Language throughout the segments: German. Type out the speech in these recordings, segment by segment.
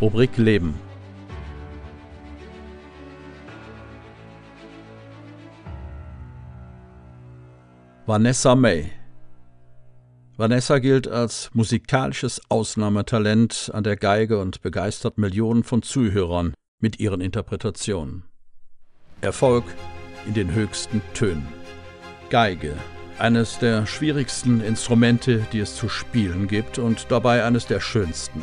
Rubrik Leben. Vanessa May Vanessa gilt als musikalisches Ausnahmetalent an der Geige und begeistert Millionen von Zuhörern mit ihren Interpretationen. Erfolg in den höchsten Tönen. Geige, eines der schwierigsten Instrumente, die es zu spielen gibt und dabei eines der schönsten.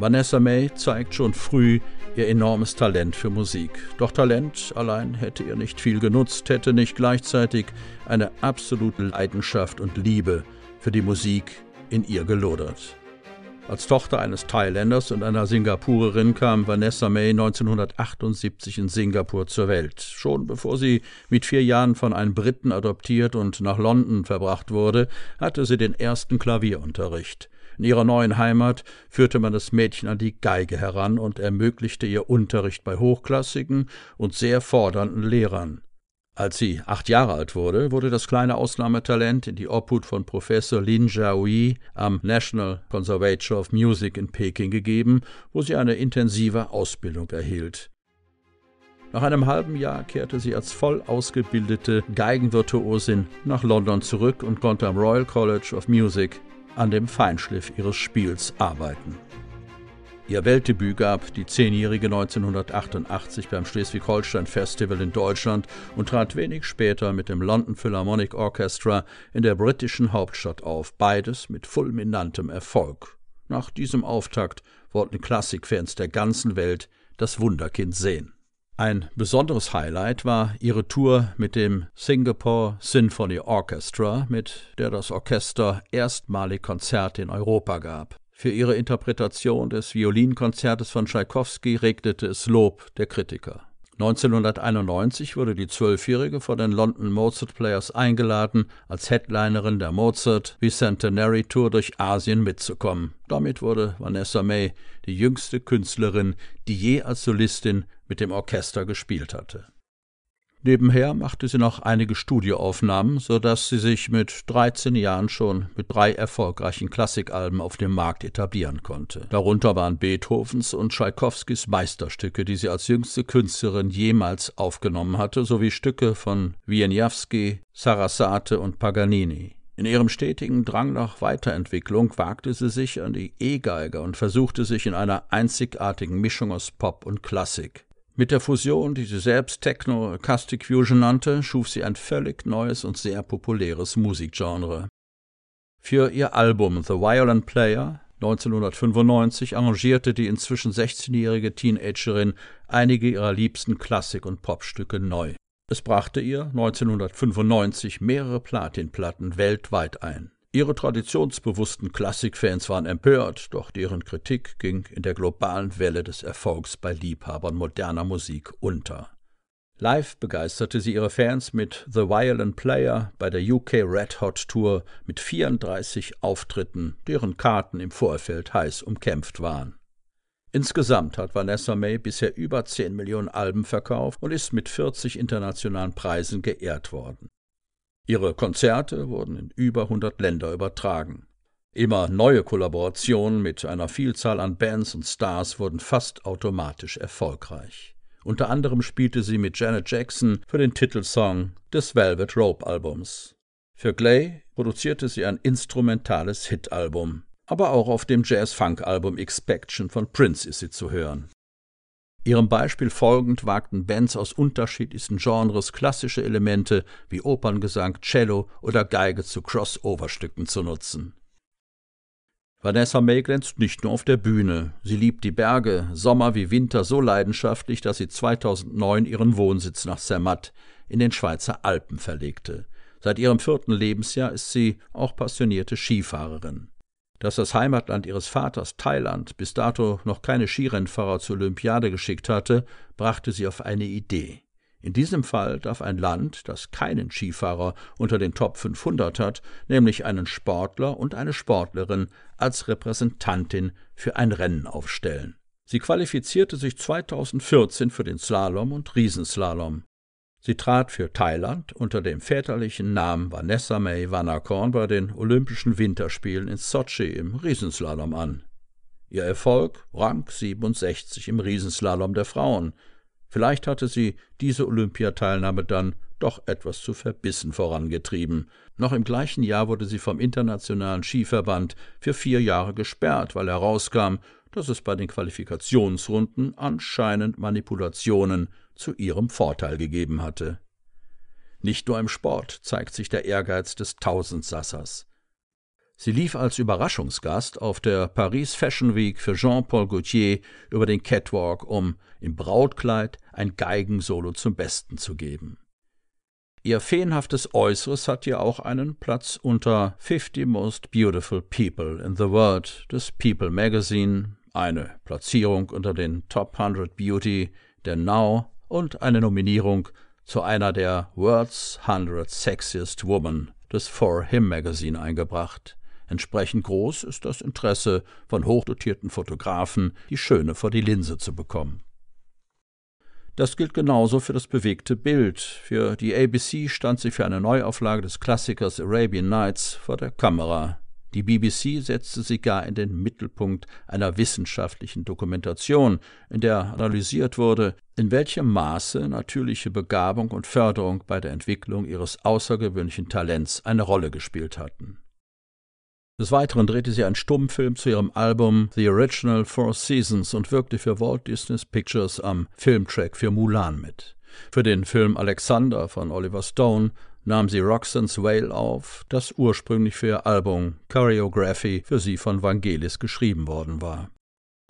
Vanessa May zeigt schon früh ihr enormes Talent für Musik. Doch Talent allein hätte ihr nicht viel genutzt, hätte nicht gleichzeitig eine absolute Leidenschaft und Liebe für die Musik in ihr gelodert. Als Tochter eines Thailänders und einer Singapurerin kam Vanessa May 1978 in Singapur zur Welt. Schon bevor sie mit vier Jahren von einem Briten adoptiert und nach London verbracht wurde, hatte sie den ersten Klavierunterricht. In ihrer neuen Heimat führte man das Mädchen an die Geige heran und ermöglichte ihr Unterricht bei hochklassigen und sehr fordernden Lehrern. Als sie acht Jahre alt wurde, wurde das kleine Ausnahmetalent in die Obhut von Professor Lin Jiahui am National Conservatory of Music in Peking gegeben, wo sie eine intensive Ausbildung erhielt. Nach einem halben Jahr kehrte sie als voll ausgebildete Geigenvirtuosin nach London zurück und konnte am Royal College of Music an dem Feinschliff ihres Spiels arbeiten. Ihr Weltdebüt gab die Zehnjährige 1988 beim Schleswig-Holstein Festival in Deutschland und trat wenig später mit dem London Philharmonic Orchestra in der britischen Hauptstadt auf, beides mit fulminantem Erfolg. Nach diesem Auftakt wollten Klassikfans der ganzen Welt das Wunderkind sehen. Ein besonderes Highlight war ihre Tour mit dem Singapore Symphony Orchestra, mit der das Orchester erstmalig Konzerte in Europa gab. Für ihre Interpretation des Violinkonzertes von Tschaikowski regnete es Lob der Kritiker. 1991 wurde die Zwölfjährige von den London Mozart Players eingeladen, als Headlinerin der Mozart Bicentenary Tour durch Asien mitzukommen. Damit wurde Vanessa May die jüngste Künstlerin, die je als Solistin mit dem Orchester gespielt hatte. Nebenher machte sie noch einige Studioaufnahmen, so dass sie sich mit 13 Jahren schon mit drei erfolgreichen Klassikalben auf dem Markt etablieren konnte. Darunter waren Beethovens und Tschaikowskis Meisterstücke, die sie als jüngste Künstlerin jemals aufgenommen hatte, sowie Stücke von Wieniawski, Sarasate und Paganini. In ihrem stetigen Drang nach Weiterentwicklung wagte sie sich an die E-Geige und versuchte sich in einer einzigartigen Mischung aus Pop und Klassik. Mit der Fusion, die sie selbst Techno Acoustic Fusion nannte, schuf sie ein völlig neues und sehr populäres Musikgenre. Für ihr Album The Violent Player 1995 arrangierte die inzwischen 16-jährige Teenagerin einige ihrer liebsten Klassik- und Popstücke neu. Es brachte ihr 1995 mehrere Platinplatten weltweit ein. Ihre traditionsbewussten Klassikfans waren empört, doch deren Kritik ging in der globalen Welle des Erfolgs bei Liebhabern moderner Musik unter. Live begeisterte sie ihre Fans mit The Violent Player bei der UK Red Hot Tour mit 34 Auftritten, deren Karten im Vorfeld heiß umkämpft waren. Insgesamt hat Vanessa May bisher über 10 Millionen Alben verkauft und ist mit 40 internationalen Preisen geehrt worden. Ihre Konzerte wurden in über 100 Länder übertragen. Immer neue Kollaborationen mit einer Vielzahl an Bands und Stars wurden fast automatisch erfolgreich. Unter anderem spielte sie mit Janet Jackson für den Titelsong des Velvet Rope Albums. Für Glay produzierte sie ein instrumentales Hitalbum, aber auch auf dem Jazz-Funk-Album Expection von Prince ist sie zu hören. Ihrem Beispiel folgend wagten Bands aus unterschiedlichsten Genres klassische Elemente wie Operngesang, Cello oder Geige zu Crossover-Stücken zu nutzen. Vanessa May glänzt nicht nur auf der Bühne. Sie liebt die Berge, Sommer wie Winter so leidenschaftlich, dass sie 2009 ihren Wohnsitz nach Zermatt in den Schweizer Alpen verlegte. Seit ihrem vierten Lebensjahr ist sie auch passionierte Skifahrerin dass das Heimatland ihres Vaters Thailand bis dato noch keine Skirennfahrer zur Olympiade geschickt hatte, brachte sie auf eine Idee. In diesem Fall darf ein Land, das keinen Skifahrer unter den Top 500 hat, nämlich einen Sportler und eine Sportlerin als Repräsentantin für ein Rennen aufstellen. Sie qualifizierte sich 2014 für den Slalom und Riesenslalom. Sie trat für Thailand unter dem väterlichen Namen Vanessa May Vanakorn bei den Olympischen Winterspielen in Sochi im Riesenslalom an. Ihr Erfolg Rang 67 im Riesenslalom der Frauen. Vielleicht hatte sie diese Olympiateilnahme dann doch etwas zu verbissen vorangetrieben. Noch im gleichen Jahr wurde sie vom Internationalen Skiverband für vier Jahre gesperrt, weil herauskam, dass es bei den Qualifikationsrunden anscheinend Manipulationen zu ihrem Vorteil gegeben hatte. Nicht nur im Sport zeigt sich der Ehrgeiz des Tausendsassers. Sie lief als Überraschungsgast auf der Paris Fashion Week für Jean-Paul Gaultier über den Catwalk, um im Brautkleid ein Geigensolo zum Besten zu geben. Ihr feenhaftes Äußeres hat ihr auch einen Platz unter 50 Most Beautiful People in the World des People Magazine, eine Platzierung unter den Top 100 Beauty der Now und eine Nominierung zu einer der World's 100 Sexiest Women des For Him Magazine eingebracht. Entsprechend groß ist das Interesse von hochdotierten Fotografen, die Schöne vor die Linse zu bekommen. Das gilt genauso für das bewegte Bild. Für die ABC stand sie für eine Neuauflage des Klassikers Arabian Nights vor der Kamera. Die BBC setzte sie gar in den Mittelpunkt einer wissenschaftlichen Dokumentation, in der analysiert wurde, in welchem Maße natürliche Begabung und Förderung bei der Entwicklung ihres außergewöhnlichen Talents eine Rolle gespielt hatten. Des Weiteren drehte sie einen Stummfilm zu ihrem Album The Original Four Seasons und wirkte für Walt Disney Pictures am Filmtrack für Mulan mit. Für den Film Alexander von Oliver Stone nahm sie Roxanne's Whale auf, das ursprünglich für ihr Album Choreography für sie von Vangelis geschrieben worden war.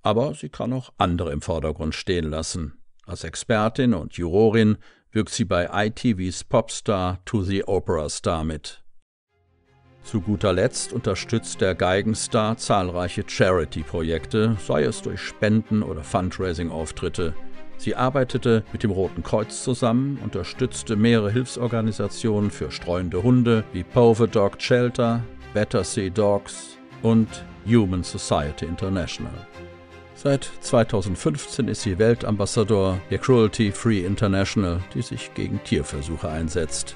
Aber sie kann auch andere im Vordergrund stehen lassen. Als Expertin und Jurorin wirkt sie bei ITVs Popstar to the Opera Star mit. Zu guter Letzt unterstützt der Geigenstar zahlreiche Charity-Projekte, sei es durch Spenden oder Fundraising-Auftritte. Sie arbeitete mit dem Roten Kreuz zusammen, unterstützte mehrere Hilfsorganisationen für streunende Hunde wie Pover Dog Shelter, Better Sea Dogs und Human Society International. Seit 2015 ist sie Weltambassador der Cruelty Free International, die sich gegen Tierversuche einsetzt.